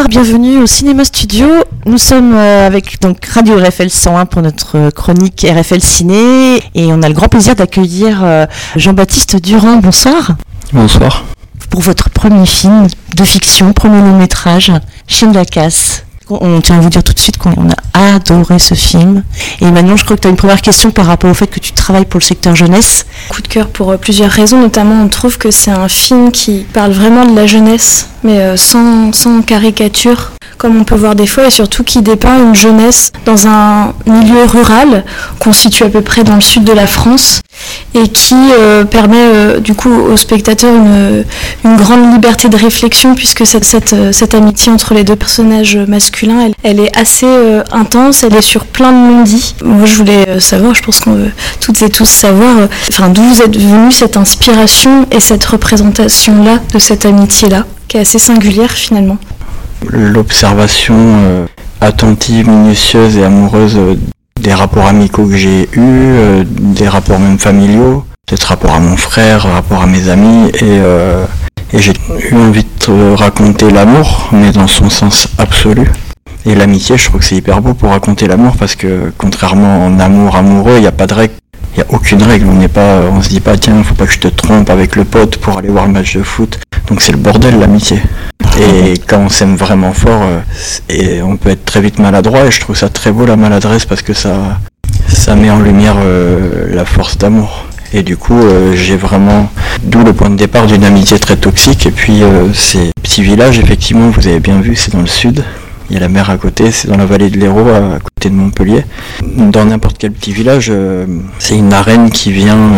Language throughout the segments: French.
Bonsoir, bienvenue au Cinéma Studio. Nous sommes euh, avec donc Radio RFL 101 pour notre euh, chronique RFL Ciné et on a le grand plaisir d'accueillir euh, Jean-Baptiste Durand. Bonsoir. Bonsoir. Pour votre premier film de fiction, premier long métrage, Chine de la casse. On tient à vous dire tout de suite qu'on a adoré ce film. Et maintenant, je crois que tu as une première question par rapport au fait que tu travailles pour le secteur jeunesse. Coup de cœur pour plusieurs raisons, notamment on trouve que c'est un film qui parle vraiment de la jeunesse, mais sans, sans caricature comme on peut voir des fois, et surtout qui dépeint une jeunesse dans un milieu rural, constitué à peu près dans le sud de la France, et qui euh, permet euh, du coup aux spectateurs une, grande liberté de réflexion, puisque euh, cette, amitié entre les deux personnages masculins, elle, est assez intense, elle est sur plein de non-dits. Moi je voulais savoir, je pense qu'on veut toutes et tous savoir, d'où vous êtes venue cette inspiration et cette représentation-là de cette amitié-là, qui est assez singulière finalement l'observation euh, attentive, minutieuse et amoureuse euh, des rapports amicaux que j'ai eus, euh, des rapports même familiaux, peut-être rapport à mon frère, rapport à mes amis, et, et j'ai eu envie de raconter l'amour, mais dans son sens absolu. Et l'amitié, je trouve que c'est hyper beau pour raconter l'amour parce que contrairement en amour amoureux, il n'y a pas de règle. Il n'y a aucune règle. On n'est pas, on se dit pas tiens, faut pas que je te trompe avec le pote pour aller voir le match de foot. Donc c'est le bordel l'amitié. Et quand on s'aime vraiment fort, euh, et on peut être très vite maladroit, et je trouve ça très beau la maladresse parce que ça, ça met en lumière euh, la force d'amour. Et du coup, euh, j'ai vraiment, d'où le point de départ d'une amitié très toxique. Et puis, ces petits villages, effectivement, vous avez bien vu, c'est dans le sud. Il y a la mer à côté, c'est dans la vallée de l'Hérault, à côté de Montpellier. Dans n'importe quel petit village, c'est une arène qui vient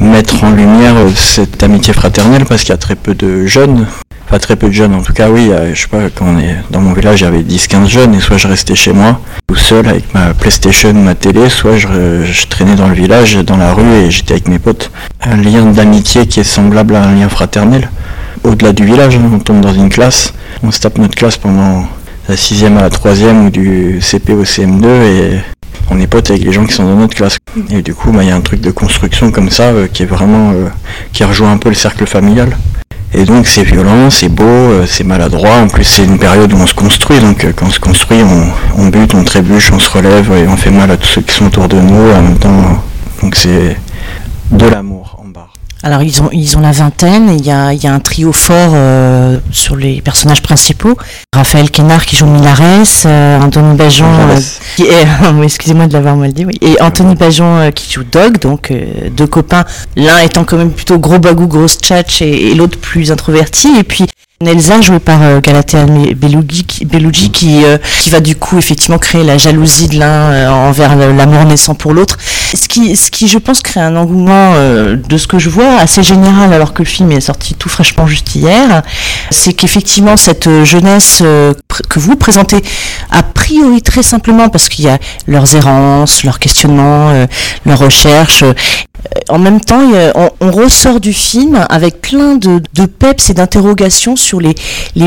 mettre en lumière cette amitié fraternelle parce qu'il y a très peu de jeunes pas très peu de jeunes. En tout cas, oui, je sais pas, quand on est dans mon village, il y avait 10-15 jeunes, et soit je restais chez moi, tout seul avec ma PlayStation, ma télé, soit je, traînais dans le village, dans la rue, et j'étais avec mes potes. Un lien d'amitié qui est semblable à un lien fraternel. Au-delà du village, hein, on tombe dans une classe, on se tape notre classe pendant la sixième à la troisième ou du CP au CM2 et on est potes avec les gens qui sont dans notre classe. Et du coup, bah, il y a un truc de construction comme ça euh, qui est vraiment euh, qui rejoint un peu le cercle familial. Et donc c'est violent, c'est beau, euh, c'est maladroit. En plus c'est une période où on se construit. Donc euh, quand on se construit, on, bute, on trébuche, on se relève et on fait mal à tous ceux qui sont autour de nous. En même temps, donc c'est de l'amour. Alors ils ont ils ont la vingtaine. Il y a, il y a un trio fort euh, sur les personnages principaux. Raphaël Kénard qui joue Milares, euh, Anthony Bajon euh, qui est excusez-moi de l'avoir mal dit oui, et Anthony Bajon qui joue Dog, donc deux copains. L'un étant quand même plutôt gros bagou, grosse tchatch et, et l'autre plus introverti. Et puis Nelza jouée par euh, Galatea Belugi, qui, euh, qui va du coup effectivement créer la jalousie de l'un euh, envers l'amour naissant pour l'autre. Ce qui, ce qui, je pense, crée un engouement de ce que je vois assez général alors que le film est sorti tout fraîchement juste hier. C'est qu'effectivement cette jeunesse que vous présentez a priori très simplement parce qu'il y a leurs errances, leurs questionnements, leurs recherches en même temps, on, ressort du film avec plein de, peps et d'interrogations sur les,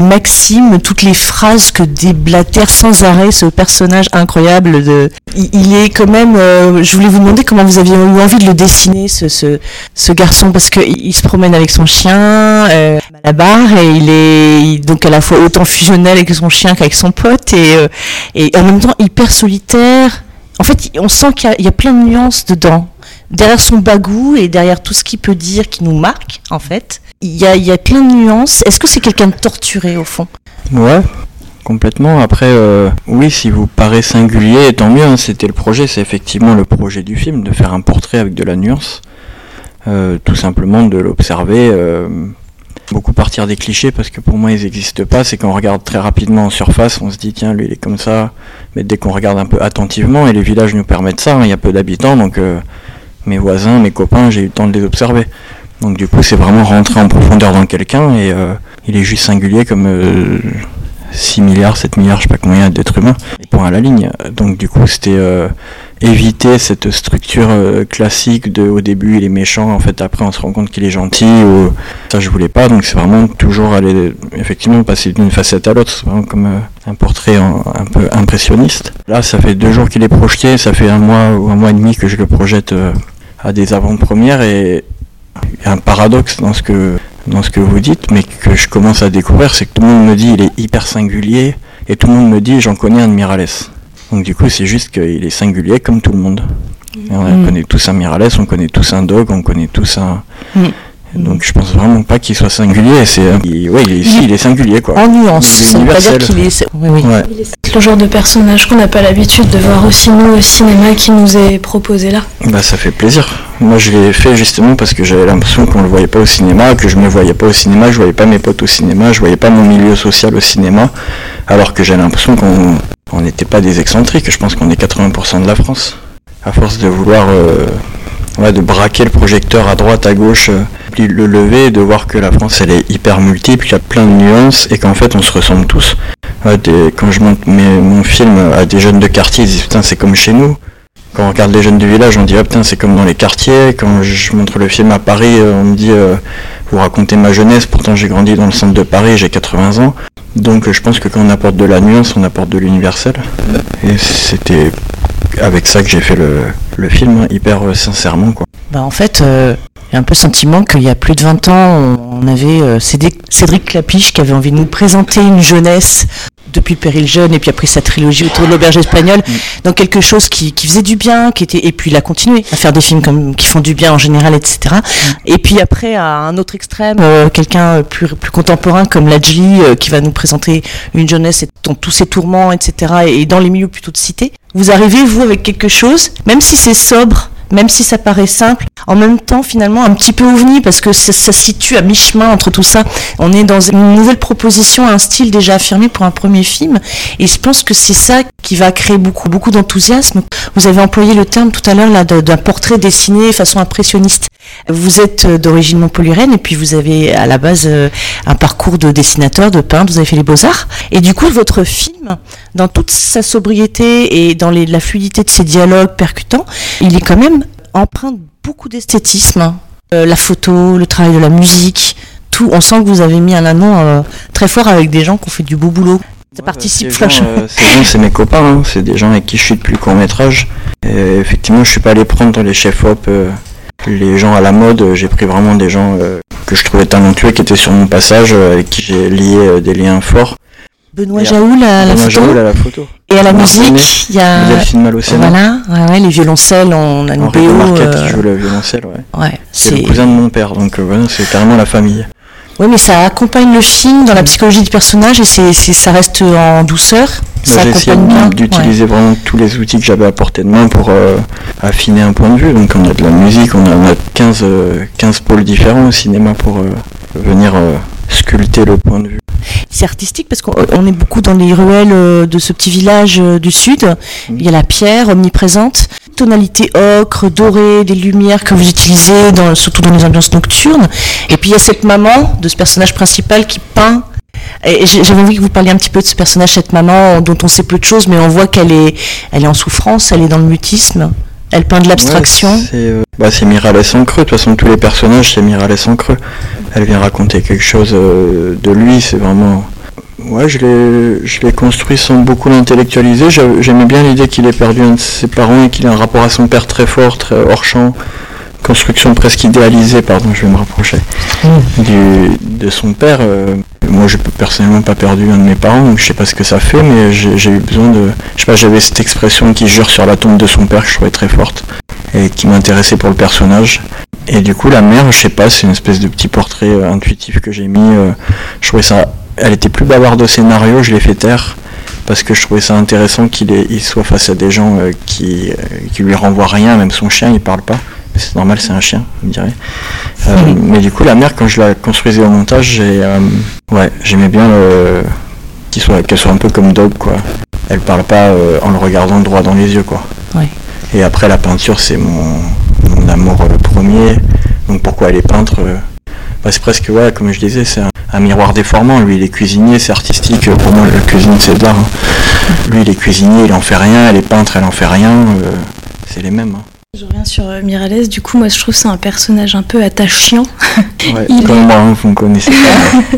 maximes, toutes les phrases que déblatère sans arrêt ce personnage incroyable. De, il, est quand même. Euh, je voulais vous demander comment vous aviez eu envie de le dessiner, ce, garçon, parce qu'il il se promène avec son chien euh, à la barre et il est donc à la fois autant fusionnel avec son chien qu'avec son pote et, euh, en même temps hyper solitaire. En fait, on sent qu'il y, y, a plein de nuances dedans derrière son bagou et derrière tout ce qu'il peut dire qui nous marque, en fait, il y a, y a plein de nuances. Est-ce que c'est quelqu'un de torturé, au fond? Ouais, complètement. Après, euh, oui, si vous paraît singulier, tant mieux. Hein, c'était le projet, c'est effectivement le projet du film, de faire un portrait avec de la nuance. Euh, tout simplement de l'observer. Euh, beaucoup partir des clichés parce que pour moi ils n'existent pas. C'est qu'on regarde très rapidement en surface, on se dit tiens lui il est comme ça. Mais dès qu'on regarde un peu attentivement, et les villages nous permettent ça, hein, il y a peu d'habitants donc mes voisins, mes copains, j'ai eu le temps de les observer. Donc du coup, c'est vraiment rentrer en profondeur dans quelqu'un et euh, il est juste singulier comme 6 euh, milliards, 7 milliards, je sais pas combien d'êtres humains, point à la ligne. Donc du coup, c'était euh, éviter cette structure classique de au début il est méchant, en fait après on se rend compte qu'il est gentil. Ou, ça je voulais pas, donc c'est vraiment toujours aller effectivement passer d'une facette à l'autre, c'est vraiment comme un portrait un peu impressionniste. Là, ça fait deux jours qu'il est projeté, ça fait un mois ou un mois et demi que je le projette à des avant-premières et il y a un paradoxe dans ce que dans ce que vous dites, mais que je commence à découvrir, c'est que tout le monde me dit il est hyper singulier, et tout le monde me dit j'en connais un de Mirales. Donc du coup, c'est juste qu'il est singulier comme tout le monde. Et on Mm. connaît tous un Mirales, on connaît tous un Dog, on connaît tous un... Mm. Donc je pense vraiment pas qu'il soit singulier, c'est... il- ouais, il est, si, il est singulier quoi. En nuance, Il est veut pas dire universel. qu'il est. Oui, oui. Ouais. C'est le genre de personnage qu'on n'a pas l'habitude de voir aussi nous au cinéma qui nous est proposé là. Bah ça fait plaisir. Moi je l'ai fait justement parce que j'avais l'impression qu'on le voyait pas au cinéma, que je me voyais pas au cinéma, je voyais pas mes potes au cinéma, je voyais pas mon milieu social au cinéma, alors que j'ai l'impression qu'on on n'était pas des excentriques. Je pense qu'on est 80% de la France. À force de vouloir euh, ouais, de braquer le projecteur à droite, à gauche, euh, puis le lever, de voir que la France elle est hyper multiple, qu'il y a plein de nuances et qu'en fait on se ressemble tous. Quand je monte mon film à des jeunes de quartier, ils disent putain c'est comme chez nous. Quand on regarde les jeunes du village, on dit ah putain c'est comme dans les quartiers. Quand je montre le film à Paris, euh, on me dit euh, vous racontez ma jeunesse. Pourtant j'ai grandi dans le centre de Paris, j'ai 80 ans. Donc je pense que quand on apporte de la nuance, on apporte de l'universel. Et c'était avec ça que j'ai fait le, le film, hein, hyper euh, sincèrement quoi. Bah, en fait, euh, j'ai un peu le sentiment qu'il y a plus de 20 ans, on, avait euh, Cédric, Cédric Clapiche qui avait envie de nous présenter une jeunesse depuis péril jeune et puis après sa trilogie autour de l'auberge espagnole dans quelque chose qui, qui faisait du bien qui était et puis il a continué à faire des films comme qui font du bien en général etc et puis après à un autre extrême euh, quelqu'un plus plus contemporain comme Lajli euh, qui va nous présenter une jeunesse et- dans tous ses tourments etc et, et dans les milieux plutôt de cité vous arrivez vous avec quelque chose même si c'est sobre même si ça paraît simple, en même temps finalement un petit peu ovni parce que ça, se situe à mi-chemin entre tout ça. On est dans une nouvelle proposition, un style déjà affirmé pour un premier film, et je pense que c'est ça qui va créer beaucoup, beaucoup d'enthousiasme. Vous avez employé le terme tout à l'heure d'un portrait dessiné façon impressionniste. Vous êtes euh, d'origine montpelliéraine et puis vous avez à la base euh, un parcours de dessinateur, de peintre, vous avez fait les beaux-arts. Et du coup, votre film, dans toute sa sobriété et dans les- la fluidité de ses dialogues percutants, il est quand même empreint de beaucoup d'esthétisme. Euh, la photo, le travail de la musique, tout. On sent que vous avez mis un anon euh, très fort avec des gens qui ont fait du beau boulot. Ça participe flash. euh, ces gens, c'est mes copains, hein, c'est des gens avec qui je suis depuis le court métrage. Et effectivement, je suis pas allé prendre les chefs op, euh, les gens à la mode. euh, J'ai pris vraiment des gens euh, que je trouvais talentueux, qui étaient sur mon passage, euh, avec qui j'ai lié des liens forts. Benoît Jaoul à la Benoît photo. Jaoul à la photo. Et à la musique, il y a. Delphine Malocena, Voilà, ouais, ouais, les violoncelles, on a une BO. Marquette euh, qui joue le violoncelle. Ouais. ouais, C'est le cousin de mon père, donc euh, voilà, c'est carrément la famille. Oui, mais ça accompagne le film dans la psychologie du personnage et c'est, c'est- ça reste en douceur. Moi, j'ai essayé d'utiliser vraiment tous les outils que j'avais à portée de main pour euh, affiner un point de vue. Donc on a de la musique, on a, on a 15, euh, 15 pôles différents au cinéma pour euh, venir euh, sculpter le point de vue. C'est artistique parce qu'on on est beaucoup dans les ruelles euh, de ce petit village euh, du sud. Il y a la pierre omniprésente, tonalité ocre, dorée, des lumières que vous utilisez, dans, surtout dans les ambiances nocturnes. Et puis il y a cette maman de ce personnage principal qui peint. J'avais envie que vous parliez un petit peu de ce personnage, cette maman dont on sait peu de choses, mais on voit qu'elle est, elle est en souffrance, elle est dans le mutisme. Elle peint de l'abstraction. C'est euh, bah, en creux, de toute façon tous les personnages c'est Miralles en creux. Elle vient raconter quelque chose euh, de lui, c'est vraiment... Ouais, je l'ai, construit sans beaucoup l'intellectualiser. J'a- J'aimais bien l'idée qu'il ait perdu un de ses parents et qu'il ait un rapport à son père très fort, très hors champ. Construction presque idéalisée, pardon, je vais me rapprocher, du, de son père. euh, moi, j'ai personnellement pas perdu un de mes parents, donc je sais pas ce que ça fait, mais j'ai eu besoin de... Je sais pas, j'avais cette expression qui jure sur la tombe de son père que je trouvais très forte et qui m'intéressait pour le personnage. Et du coup, la mère, je sais pas, c'est une espèce de petit portrait euh, intuitif que j'ai mis. euh, je trouvais ça. Elle était plus bavarde au scénario, je l'ai fait taire parce que je trouvais ça intéressant qu'il il soit face à des gens euh, qui, euh, qui lui renvoient rien, même son chien, il parle pas. C'est normal, c'est un chien, vous me direz. Euh, mais du coup, la mère, quand je la construisais au montage, j'ai, euh, ouais, j'aimais bien le- soit, qu'elle soit un peu comme Dog, quoi. Elle parle pas euh, en le regardant droit dans les yeux, quoi. Ouais. Et après, la peinture, c'est mon, mon amour euh, premier. Donc pourquoi elle est peintre euh, bah, C'est presque, ouais, comme je disais, c'est un, un miroir déformant. Lui, il est cuisinier, c'est artistique. Pour moi, la cuisine, c'est de l'art. hein. Lui, il est cuisinier, il en fait rien. Elle est peintre, elle en fait rien. euh, c'est les mêmes. hein. Je reviens sur euh, Miralles, du coup moi je trouve que c'est un personnage un peu attachant. Ouais, Il comme est- moi, vous me connaissez pas.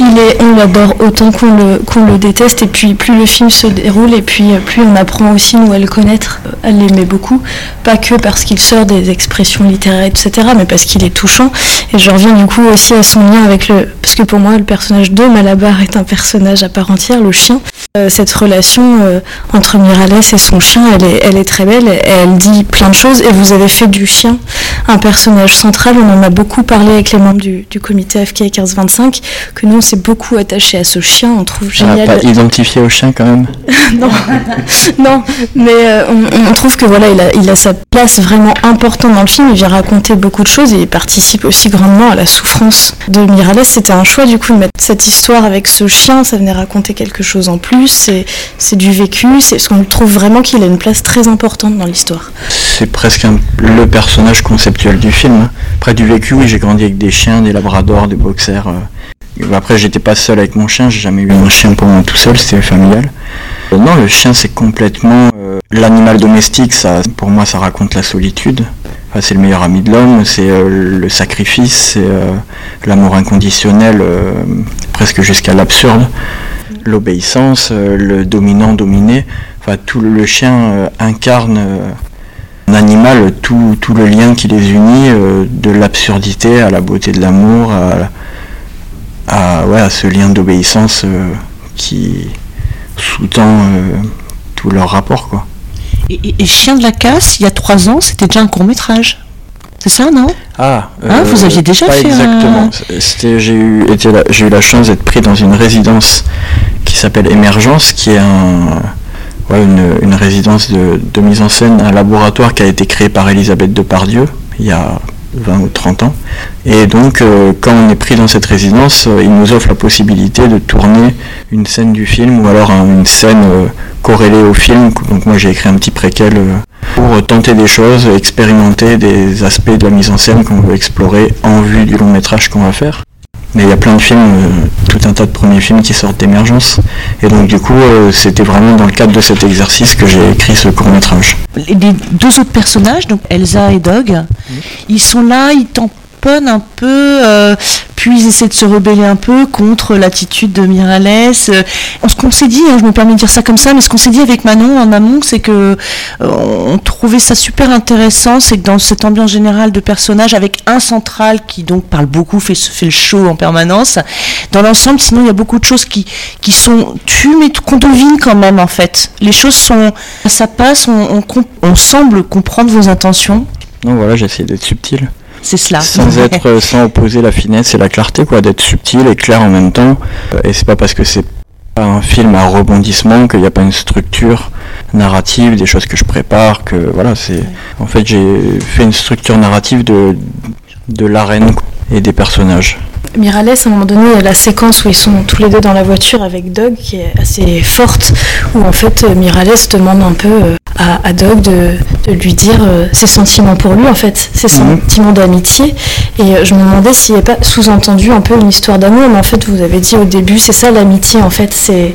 il est, on l'adore autant qu'on le, qu'on le déteste. Et puis plus le film se déroule, et puis plus on apprend aussi nous à le connaître, à l'aimer beaucoup. Pas que parce qu'il sort des expressions littéraires, etc., mais parce qu'il est touchant. Et je reviens du coup aussi à son lien avec le... Parce que pour moi, le personnage de Malabar est un personnage à part entière, le chien. Euh, cette relation euh, entre Mirales et son chien, elle est, elle est très belle. Elle dit plein de choses. Et vous avez fait du chien un personnage central. On en a beaucoup parlé avec les membres du, du comité FK 1525, que nous, on s'est beaucoup attaché à ce chien. On trouve ah, génial. pas identifié au chien quand même Non, non. Mais euh, on, trouve que voilà, il a, il a sa place vraiment importante dans le film. Il vient raconter beaucoup de choses et il participe aussi grandement à la souffrance de Mirales. C'était un choix du coup de mettre cette histoire avec ce chien. Ça venait raconter quelque chose en plus. C'est du vécu. C'est ce qu'on trouve vraiment qu'il a une place très importante dans l'histoire. C'est presque le personnage conceptuel du film. Près du vécu, oui, j'ai grandi avec des chiens, des labradors, des boxers. Euh. Après, j'étais pas seul avec mon chien. J'ai jamais eu un chien pour moi tout seul. C'était familial. Euh, non, le chien, c'est complètement euh, l'animal domestique. Ça, pour moi, ça raconte la solitude. c'est le meilleur ami de l'homme. C'est le sacrifice. C'est l'amour inconditionnel, presque jusqu'à l'absurde. L'obéissance, le dominant dominé. Enfin, tout le, chien incarne animal, tout, tout, le lien qui les unit, de l'absurdité à la beauté de l'amour, à, ouais, à ce lien d'obéissance qui, sous-tend euh, tout leur rapport. Quoi. Et, Chien de la casse, il y a trois ans, c'était déjà un court métrage. C'est ça, non? Ah, hein, vous aviez déjà pas fait exactement. J'ai eu, eu la chance d'être pris dans une résidence qui s'appelle Émergence, qui est un, une, résidence de, mise en scène, un laboratoire qui a été créé par Elisabeth Depardieu il y a 20 ou 30 ans. Et donc, euh, quand on est pris dans cette résidence, euh, il nous offre la possibilité de tourner une scène du film ou alors une scène euh, corrélée au film. Donc moi, j'ai écrit un petit préquel pour tenter des choses, expérimenter des aspects de la mise en scène qu'on veut explorer en vue du long métrage qu'on va faire. Mais il y a plein de films, euh, tout un tas de premiers films qui sortent d'émergence. Et donc du coup, euh, c'était vraiment dans le cadre de cet exercice que j'ai écrit ce court métrage. Les deux autres personnages, donc Elsa et Dog, ils sont là, ils un peu, euh, puis ils essaient de se rebeller un peu contre l'attitude de Mirales. Euh, ce qu'on s'est dit, hein, je me permets de dire ça comme ça, mais ce qu'on s'est dit avec Manon en amont, c'est que euh, on trouvait ça super intéressant, c'est que dans cette ambiance générale de personnages, avec un central qui donc parle beaucoup, fait, le show en permanence, dans l'ensemble, sinon il y a beaucoup de choses qui, qui sont tues, mais qu'on devine quand même en fait. Les choses sont, ça passe, on, on semble comprendre vos intentions. Non, voilà, j'essaie d'être subtil. C'est cela. Sans être, sans opposer la finesse et la clarté, quoi, d'être subtil et clair en même temps. Euh, et c'est pas parce que c'est pas un film à rebondissement qu'il n'y a pas une structure narrative, des choses que je prépare, que voilà, c'est. En fait, j'ai fait une structure narrative de de l'arène et des personnages. Mirales, à un moment donné, il y a la séquence où ils sont tous les deux dans la voiture avec Doug qui est assez forte, où en fait Mirales demande un peu euh, à, Doug de, lui dire euh, ses sentiments pour lui, en fait, ses mhm. sentiments d'amitié. Et euh, je me demandais s'il n'y avait pas sous-entendu un peu une histoire d'amour, mais en fait, vous avez dit au début, c'est ça l'amitié, en fait, c'est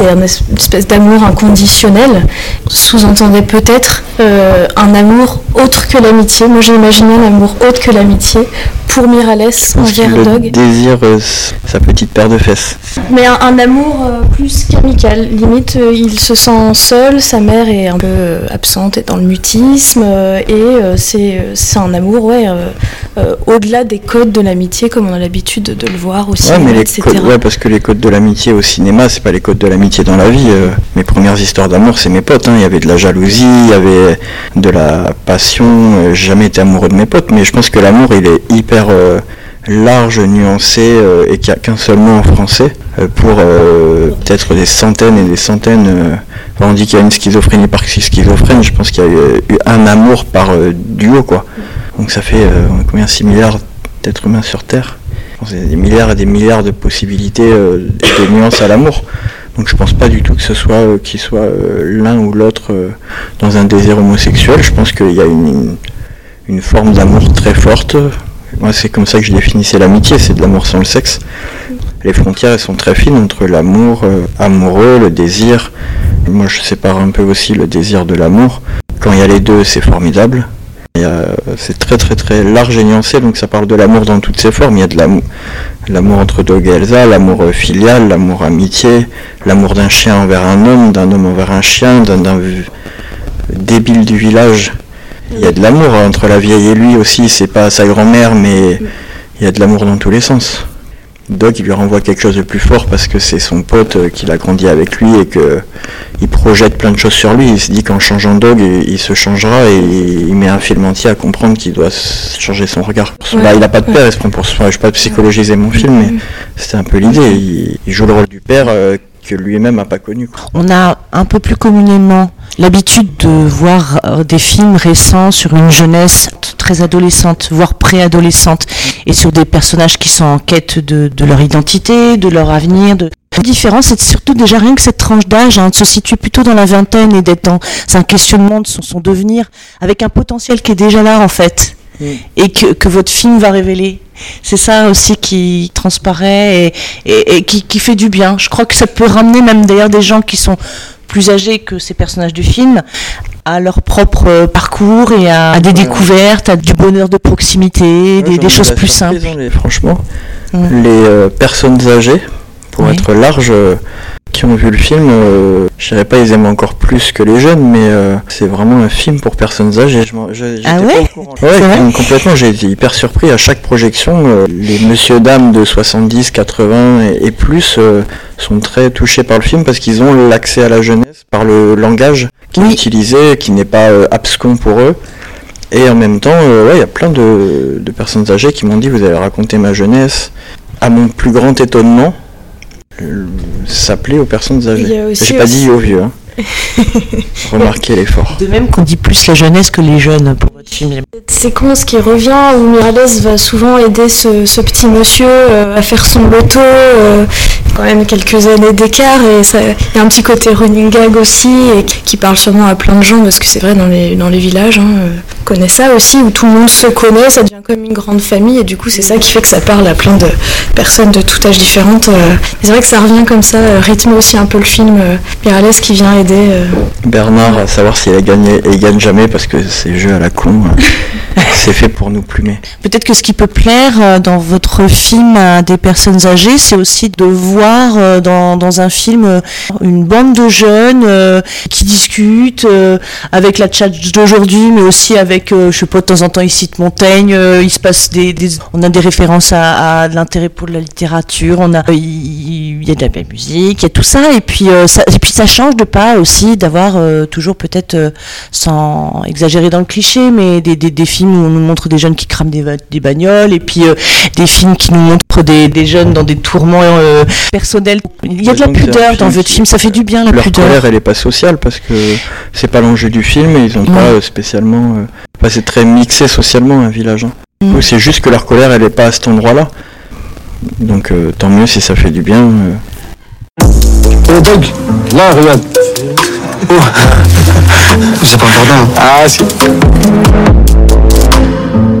une espèce d'amour inconditionnel. Sous-entendait peut-être un amour autre que l'amitié. Moi, j'ai imaginé un amour autre que l'amitié pour Mirales envers Dog. désire euh, sa petite paire de fesses. Mais un, amour euh, plus qu'amical. Limite, euh, il se sent seul, sa mère est un peu absente et dans le mutisme, et c'est un amour ouais, au-delà des codes de l'amitié, comme on a l'habitude de, le voir au cinéma, mais etc. ouais, parce que les codes de l'amitié au cinéma, c'est pas les codes de l'amitié dans la vie. mes premières histoires d'amour, c'est mes potes. Hein. Il y avait de la jalousie, il y avait de la passion. J'ai jamais été amoureux de mes potes, mais je pense que l'amour, il est hyper euh, large, nuancé euh, et qu'il n'y a qu'un seul mot en français euh, pour peut-être des centaines et des centaines. on dit qu'il y a une schizophrénie par schizophrène, je pense qu'il y a eu un amour par duo quoi. Donc ça fait combien 6 milliards d'êtres humains sur Terre? Des milliards et des milliards de possibilités et de nuances à l'amour. Donc je pense pas du tout que ce soit qu'il soit l'un ou l'autre dans un désir homosexuel. Je pense qu'il y a une, forme d'amour très forte, moi, c'est comme ça que je définissais l'amitié, c'est de l'amour sans le sexe. Les frontières, sont très fines entre l'amour euh, amoureux, le désir. Moi, je sépare un peu aussi le désir de l'amour. Quand il y a les deux, c'est formidable. C'est très très très large et nuancé, donc ça parle de l'amour dans toutes ses formes. Il y a de l'amour, l'amour entre Dog et Elsa, l'amour filial, l'amour amitié, l'amour d'un chien envers un homme, d'un homme envers un chien, d'un débile du village. Il y a de l'amour entre la vieille et lui aussi, c'est pas sa grand-mère, mais il y a de l'amour dans tous les sens. Doc, il lui renvoie quelque chose de plus fort parce que c'est son pote euh, qu'il a grandi avec lui et que il projette plein de choses sur lui. Il se dit qu'en changeant Dog, il, se changera et il met un film entier à comprendre qu'il doit changer son regard. Là, il n'a pas de père, il se prend pour Je ne vais pas psychologiser mon film, mais c'était un peu l'idée. Il, joue le rôle du père euh, que lui-même n'a pas connu. On a un peu plus communément l'habitude de voir euh, des films récents sur une jeunesse très adolescente, voire préadolescente, et sur des personnages qui sont en quête de, leur identité, de leur avenir. De... La différence, c'est surtout déjà rien que cette tranche d'âge, hein, de se situer plutôt dans la vingtaine et d'être dans un questionnement de son, devenir, avec un potentiel qui est déjà là en fait, et que, votre film va révéler. C'est ça aussi qui transparaît et, qui, qui, fait du bien. Je crois que ça peut ramener même d'ailleurs des gens qui sont plus âgés que ces personnages du film à leur propre parcours et à, des découvertes, à du bonheur de proximité, des, choses plus simples. franchement, les euh, personnes âgées, pour être large, euh, qui ont vu le film, euh, je dirais pas ils aiment encore plus que les jeunes, mais euh, c'est vraiment un film pour personnes âgées. ah ouais, ouais complètement. J'ai été hyper surpris à chaque projection. Euh, les monsieur dames de 70, 80 et, plus sont très touchés par le film parce qu'ils ont l'accès à la jeunesse par le langage qui est utilisé, qui n'est pas abscon pour eux. Et en même temps, il y a plein de, de personnes âgées qui m'ont dit vous avez raconté ma jeunesse. À mon plus grand étonnement, s'appeler aux personnes âgées. J'ai pas dit aux vieux. Hein. Remarquez l'effort. De même qu'on dit plus la jeunesse que les jeunes pour film. Cette séquence qui revient où Mirales va souvent aider ce, petit monsieur euh, à faire son loto, euh, quand même quelques années d'écart et il y a un petit côté running gag aussi et qui, parle sûrement à plein de gens parce que c'est vrai dans les, dans les villages, hein, euh, on connaît ça aussi où tout le monde se connaît, ça devient comme une grande famille et du coup c'est ça qui fait que ça parle à plein de personnes de tout âge différentes. c'est vrai que ça revient comme ça, rythme aussi un peu le film Mirales qui vient aider euh, Bernard, à savoir s'il a gagné, et il gagne jamais parce que c'est jeu à la con. C'est fait pour nous plumer. Peut-être que ce qui peut plaire euh, dans votre film à des personnes âgées, c'est aussi de voir euh, dans, dans, un film une bande de jeunes qui discutent avec la chat d'aujourd'hui, mais aussi avec, je sais pas, de temps en temps ici de Montaigne, il se passe des, on a des références à, l'intérêt pour la littérature, on a, il, y a de la musique, il y a tout ça, et puis ça, et puis ça change de pas aussi d'avoir euh, toujours peut-être, euh, sans exagérer dans le cliché, mais des, des, films où on nous montre des jeunes qui crament des, des bagnoles, et puis euh, des films qui nous montrent des, des jeunes dans des tourments personnels. Il y a de la pudeur dans votre film, ça fait du bien la leur pudeur. colère, elle est pas sociale parce que c'est pas l'enjeu du film et ils ont pas spécialement. c'est très mixé socialement un village. Hein. Mm. C'est juste que leur colère, elle est pas à cet endroit-là. Donc tant mieux si ça fait du bien. Oh, Doug, là, regarde. Oh. C'est pas important. Ah, si.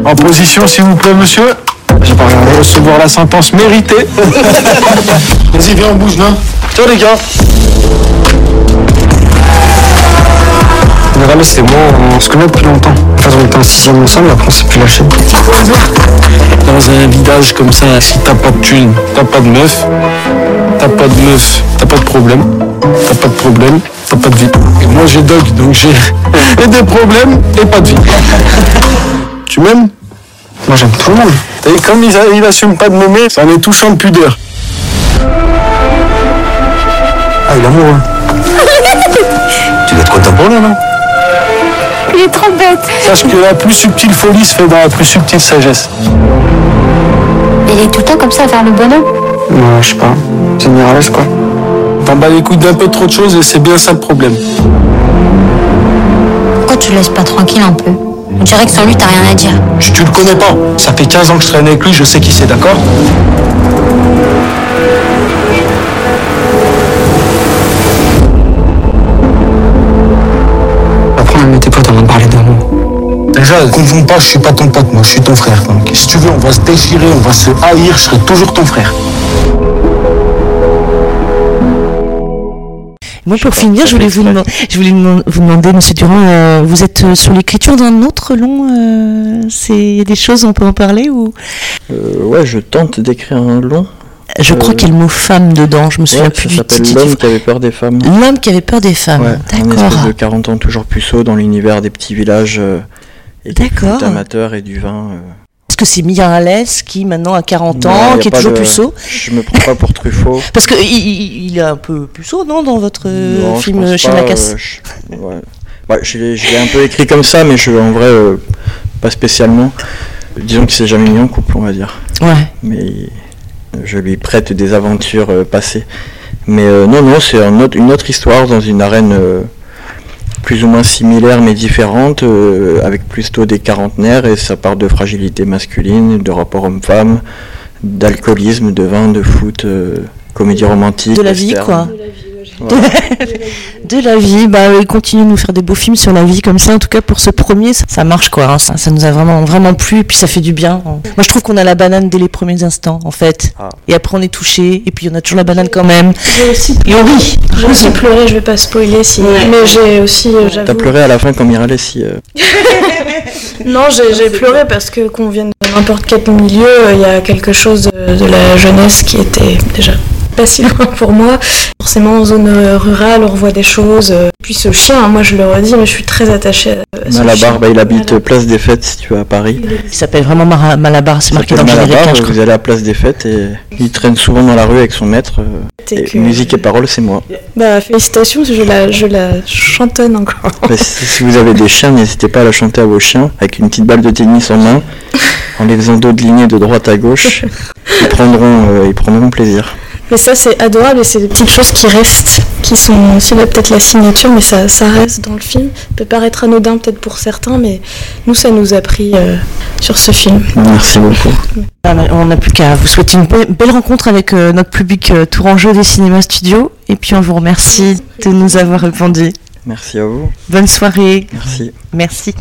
En position, s'il vous plaît, monsieur. J'ai pas regardé. Recevoir la sentence méritée. Vas-y, viens, on bouge, non Tiens, les gars. Miralles c'est moi, on se connaît depuis longtemps. On était en sixième ensemble, après on s'est plus lâché. Dans un village comme ça, si t'as pas de thunes, t'as pas de meuf, t'as pas de meuf, t'as pas de problème, t'as pas de problème, t'as pas de vie. Et moi j'ai dog, donc j'ai et des problèmes et pas de vie. tu m'aimes? Moi j'aime tout le monde. Et comme il, il assume pas de m'aimer, ça en est touchant de pudeur. Ah, il est amoureux. tu dois être content pour lui, non? Il est trop bête. Sache que la plus subtile folie se fait dans la plus subtile sagesse. Il est tout le temps comme ça à faire le bonhomme Non, je sais pas. C'est Miralles, quoi. T'en bats les couilles d'un peu trop de choses et c'est bien ça le problème. Pourquoi tu le laisses pas tranquille un peu On dirait que sans lui, t'as rien à dire. Je, tu le connais pas. Ça fait 15 ans que je traîne avec lui, je sais qui c'est, d'accord? Déjà, confonds pas, je suis pas ton pote, moi, je suis ton frère. Donc, si tu veux, on va se déchirer, on va se haïr, je serai toujours ton frère. Moi, pour finir, je voulais, vous, je voulais vous demander, Monsieur Durand, euh, vous êtes euh, sur l'écriture d'un autre long euh, C'est des choses, on peut en parler ou? Ouais, je tente d'écrire un long. Je crois qu'il y a le mot femme dedans, je me souviens plus ça s'appelle L'homme qui avait peur des femmes. L'homme qui avait peur des femmes, ouais, d'accord. Un espèce de 40 ans toujours puceau dans l'univers des petits villages et des amateurs et du vin. Est-ce que c'est Mia Alès qui maintenant a 40 ans, qui est toujours puceau Je me prends pas pour Truffaut. Parce qu'il il, est un peu puceau, non, dans votre film chez Lacasse euh, ouais. ouais. je l'ai un peu écrit comme ça, mais je, en vrai, euh, pas spécialement. Disons que c'est jamais mis en couple, on va dire. Ouais. Mais je lui prête des aventures euh, passées. Mais non, non, c'est une autre histoire dans une arène plus ou moins similaires mais différentes, euh, avec plutôt des quarantenaires, et ça part de fragilité masculine, de rapport homme-femme, d'alcoolisme, de vin, de foot, euh, comédie romantique. De la vie, quoi. de la vie, bah continue de nous faire des beaux films sur la vie comme ça. En tout cas pour ce premier, ça, marche quoi. Hein. Ça, nous a vraiment vraiment plu et puis ça fait du bien. Moi je trouve qu'on a la banane dès les premiers instants en fait. Ah. Et après on est touché et puis on a toujours la banane quand même. J'ai aussi pleuré. J'ai aussi pleuré. Je vais pas spoiler si. Mais j'ai aussi. Euh, T'as pleuré à la fin quand Miralles si. Euh. non, j'ai pleuré parce que qu'on vienne de n'importe quel milieu, il y a quelque chose de la jeunesse qui était déjà pas si loin pour moi. Forcément, en zone euh, rurale, on revoit des choses. Euh, puis ce chien, hein, moi je le redis, mais je suis très attachée à, ce Malabar, bah, il habite Place des Fêtes si tu vas à Paris. Il s'appelle vraiment Malabar, c'est marqué dans le Malabar, Vous allez à Place des Fêtes et il traîne souvent dans la rue avec son maître. Euh, et Musique et paroles, c'est moi. Bah félicitations, je la, je la chantonne encore. Bah, si, vous avez des chiens, n'hésitez pas à la chanter à vos chiens avec une petite balle de tennis en main, en les faisant dos de lignée de droite à gauche. ils prendront, ils prendront plaisir. Mais ça, c'est adorable et c'est des petites choses qui restent, qui sont aussi peut-être la signature, mais ça, ça reste dans le film. Ça peut paraître anodin peut-être pour certains, mais nous, ça nous a pris euh, sur ce film. Merci beaucoup. Ah, on n'a plus qu'à vous souhaiter une belle rencontre avec euh, notre public euh, Tourangeau des Cinémas Studios. Et puis, on vous remercie de nous avoir répondu. Merci à vous. Bonne soirée. Merci. Merci.